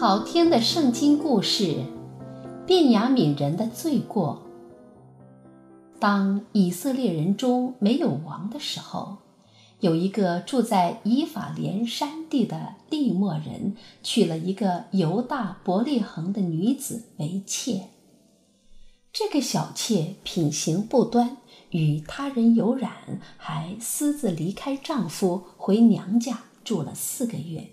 好听的圣经故事：便雅悯人的罪过。当以色列人中没有王的时候，有一个住在以法莲山地的利未人，娶了一个犹大伯利恒的女子为妾。这个小妾品行不端，与他人有染，还私自离开丈夫回娘家住了四个月。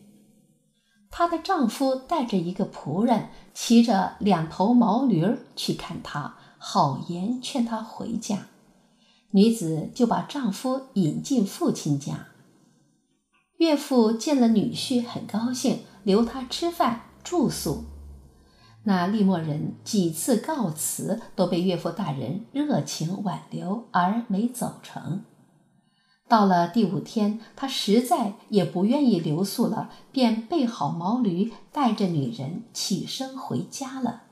她的丈夫带着一个仆人，骑着两头毛驴儿去看她，好言劝她回家。女子就把丈夫引进父亲家。岳父见了女婿，很高兴，留她吃饭住宿。那利莫人几次告辞，都被岳父大人热情挽留，而没走成。到了第五天，他实在也不愿意留宿了，便备好毛驴，带着女人起身回家了。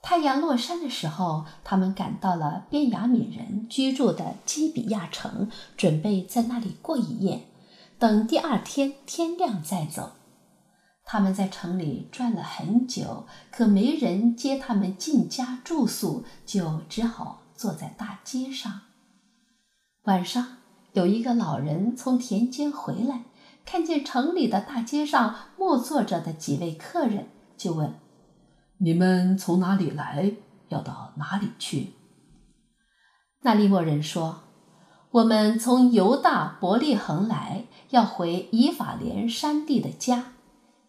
太阳落山的时候，他们赶到了边雅敏人居住的基比亚城，准备在那里过一夜，等第二天天亮再走。他们在城里转了很久，可没人接他们进家住宿，就只好坐在大街上。晚上。有一个老人从田间回来，看见城里的大街上默坐着的几位客人，就问：“你们从哪里来？要到哪里去？”那利莫人说：“我们从犹大伯利恒来，要回以法莲山地的家。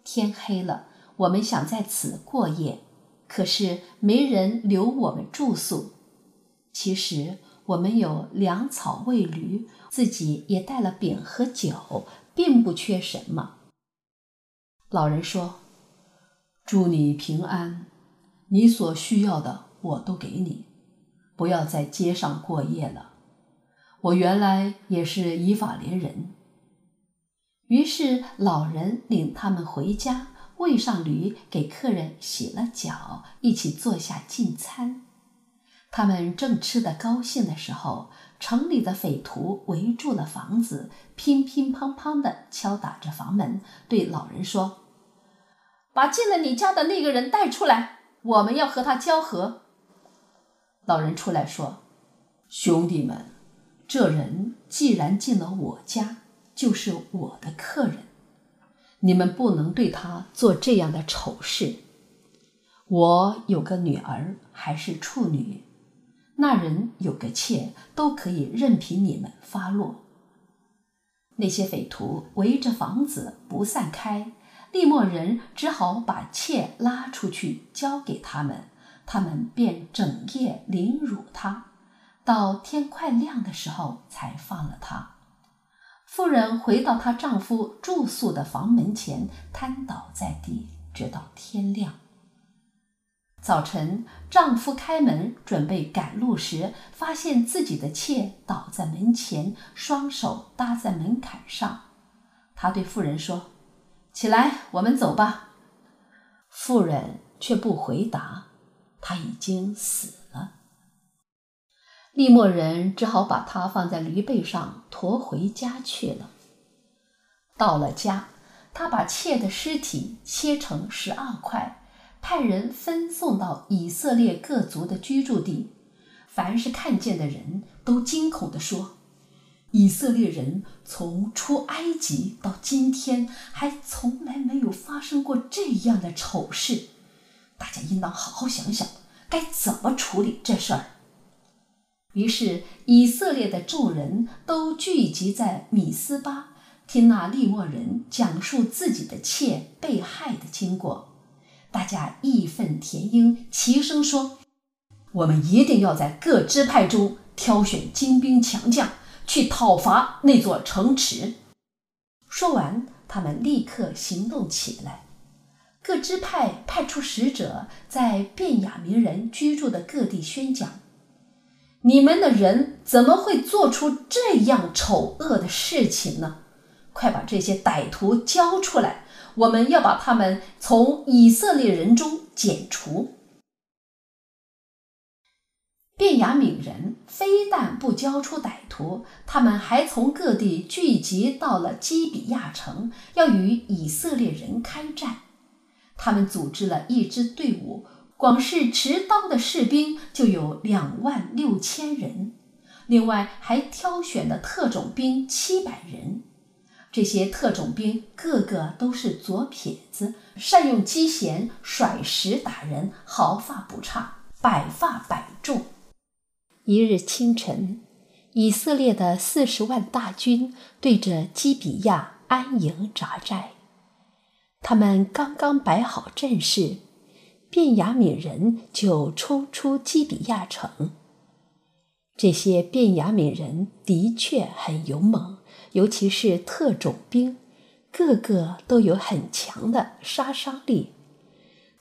天黑了，我们想在此过夜，可是没人留我们住宿。其实。”我们有粮草喂驴，自己也带了饼和酒，并不缺什么。老人说：“祝你平安，你所需要的我都给你，不要在街上过夜了。我原来也是以法莲人。”于是老人领他们回家，喂上驴，给客人洗了脚，一起坐下进餐。他们正吃得高兴的时候，城里的匪徒围住了房子，乒乒乓乓地敲打着房门，对老人说：“把进了你家的那个人带出来，我们要和他交合。”老人出来说：“兄弟们，这人既然进了我家，就是我的客人，你们不能对他做这样的丑事。我有个女儿，还是处女。”那人有个妾，都可以任凭你们发落。那些匪徒围着房子不散开，利莫人只好把妾拉出去交给他们，他们便整夜凌辱她，到天快亮的时候才放了她。妇人回到她丈夫住宿的房门前，瘫倒在地，直到天亮。早晨，丈夫开门准备赶路时，发现自己的妾倒在门前，双手搭在门槛上。他对妇人说：“起来，我们走吧。”妇人却不回答，她已经死了。利莫人只好把她放在驴背上驮回家去了。到了家，他把妾的尸体切成十二块。派人分送到以色列各族的居住地，凡是看见的人都惊恐地说：“以色列人从出埃及到今天，还从来没有发生过这样的丑事。大家应当好好想想，该怎么处理这事儿。”于是，以色列的众人都聚集在米斯巴，听那利莫人讲述自己的妾被害的经过。大家义愤填膺，齐声说：“我们一定要在各支派中挑选精兵强将，去讨伐那座城池。”说完，他们立刻行动起来。各支派派出使者，在便雅悯人居住的各地宣讲：“你们的人怎么会做出这样丑恶的事情呢？快把这些歹徒交出来！”我们要把他们从以色列人中剪除。便雅悯人非但不交出歹徒，他们还从各地聚集到了基比亚城，要与以色列人开战。他们组织了一支队伍，光是持刀的士兵就有两万六千人，另外还挑选了特种兵七百人。这些特种兵个个都是左撇子，善用机弦，甩石打人，毫发不差，百发百中。一日清晨，以色列的四十万大军对着基比亚安营扎寨。他们刚刚摆好阵势，便雅悯人就冲出基比亚城。这些便雅悯人的确很勇猛。尤其是特种兵，个个都有很强的杀伤力。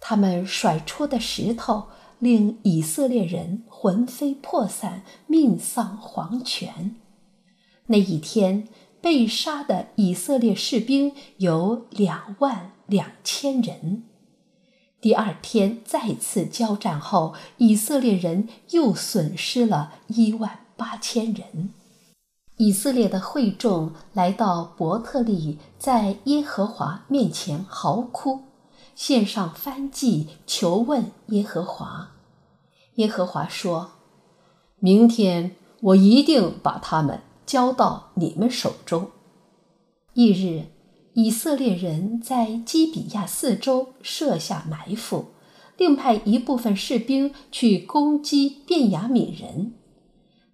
他们甩出的石头令以色列人魂飞魄散、命丧黄泉。那一天被杀的以色列士兵有两万两千人。第二天再次交战后，以色列人又损失了一万八千人。以色列的会众来到伯特利，在耶和华面前嚎哭，献上燔祭，求问耶和华。耶和华说：“明天我一定把他们交到你们手中。”翌日，以色列人在基比亚四周设下埋伏，另派一部分士兵去攻击便雅悯人。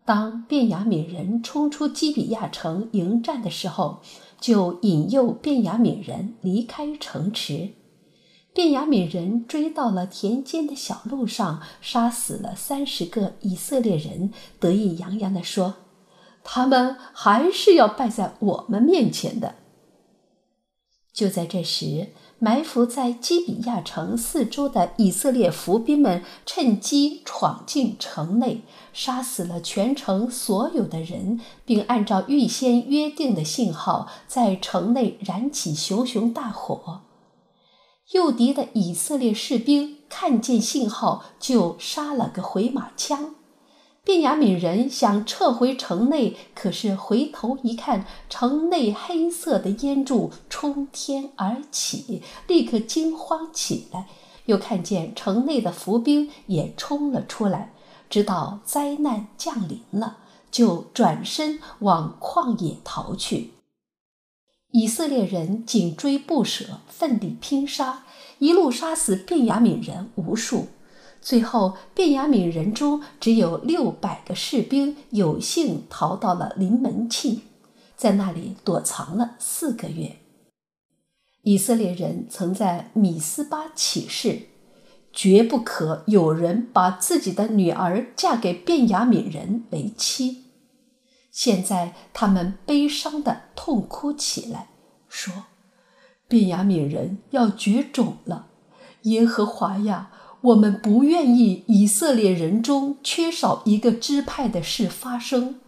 当便雅悯人冲出基比亚城迎战的时候，就引诱便雅悯人离开城池。便雅悯人追到了田间的小路上，杀死了三十个以色列人，得意洋洋地说：“他们还是要败在我们面前的。”就在这时，埋伏在基比亚城四周的以色列伏兵们趁机闯进城内，杀死了全城所有的人，并按照预先约定的信号，在城内燃起熊熊大火。诱敌的以色列士兵看见信号，就杀了个回马枪。便雅悯人想撤回城内，可是回头一看，城内黑色的烟柱冲天而起，立刻惊慌起来。又看见城内的伏兵也冲了出来，知道灾难降临了，就转身往旷野逃去。以色列人紧追不舍，奋力拼杀，一路杀死便雅悯人无数。最后，便雅悯人中只有六百个士兵有幸逃到了临门庆，在那里躲藏了四个月。以色列人曾在米斯巴起誓，绝不可有人把自己的女儿嫁给便雅悯人为妻。现在他们悲伤地痛哭起来，说：“便雅悯人要绝种了，耶和华呀！”我们不愿意以色列人中缺少一个支派的事发生，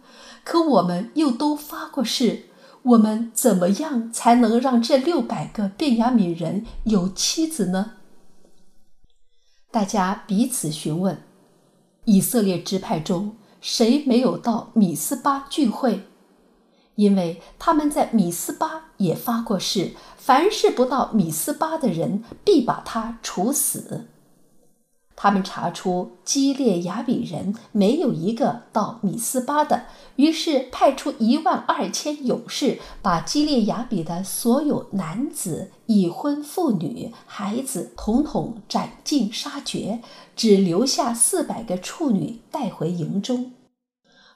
可我们又都发过誓，我们怎么样才能让这六百个便雅悯人有妻子呢？大家彼此询问，以色列支派中谁没有到米斯巴聚会？因为他们在米斯巴也发过誓，凡是不到米斯巴的人，必把他处死。他们查出基列雅比人没有一个到米斯巴的，于是派出一万二千勇士，把基列雅比的所有男子、已婚妇女、孩子统统斩尽杀绝，只留下四百个处女带回营中。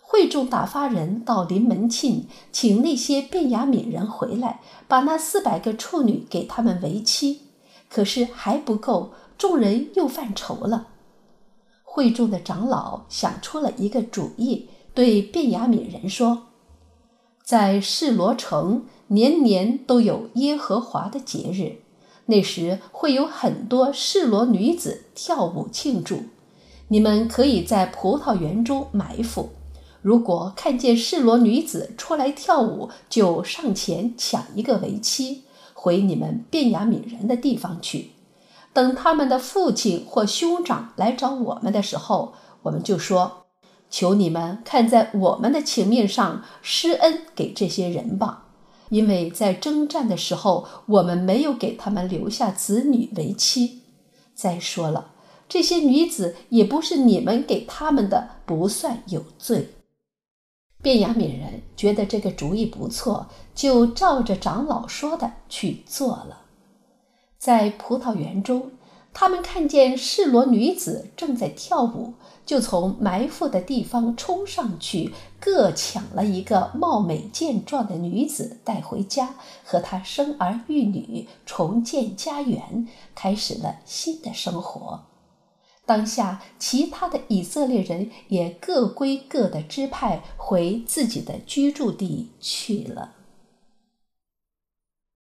会众打发人到临门庆，请那些便雅悯人回来，把那四百个处女给他们为妻，可是还不够。众人又犯愁了。会众的长老想出了一个主意，对便雅悯人说：“在示罗城年年都有耶和华的节日，那时会有很多示罗女子跳舞庆祝。你们可以在葡萄园中埋伏，如果看见示罗女子出来跳舞，就上前抢一个为妻，回你们便雅悯人的地方去。”等他们的父亲或兄长来找我们的时候，我们就说：“求你们看在我们的情面上施恩给这些人吧，因为在征战的时候，我们没有给他们留下子女为妻。再说了，这些女子也不是你们给他们的，不算有罪。”卞雅悯人觉得这个主意不错，就照着长老说的去做了。在葡萄园中，他们看见示罗女子正在跳舞，就从埋伏的地方冲上去，各抢了一个貌美健壮的女子带回家，和她生儿育女，重建家园，开始了新的生活。当下，其他的以色列人也各归各的支派，回自己的居住地去了。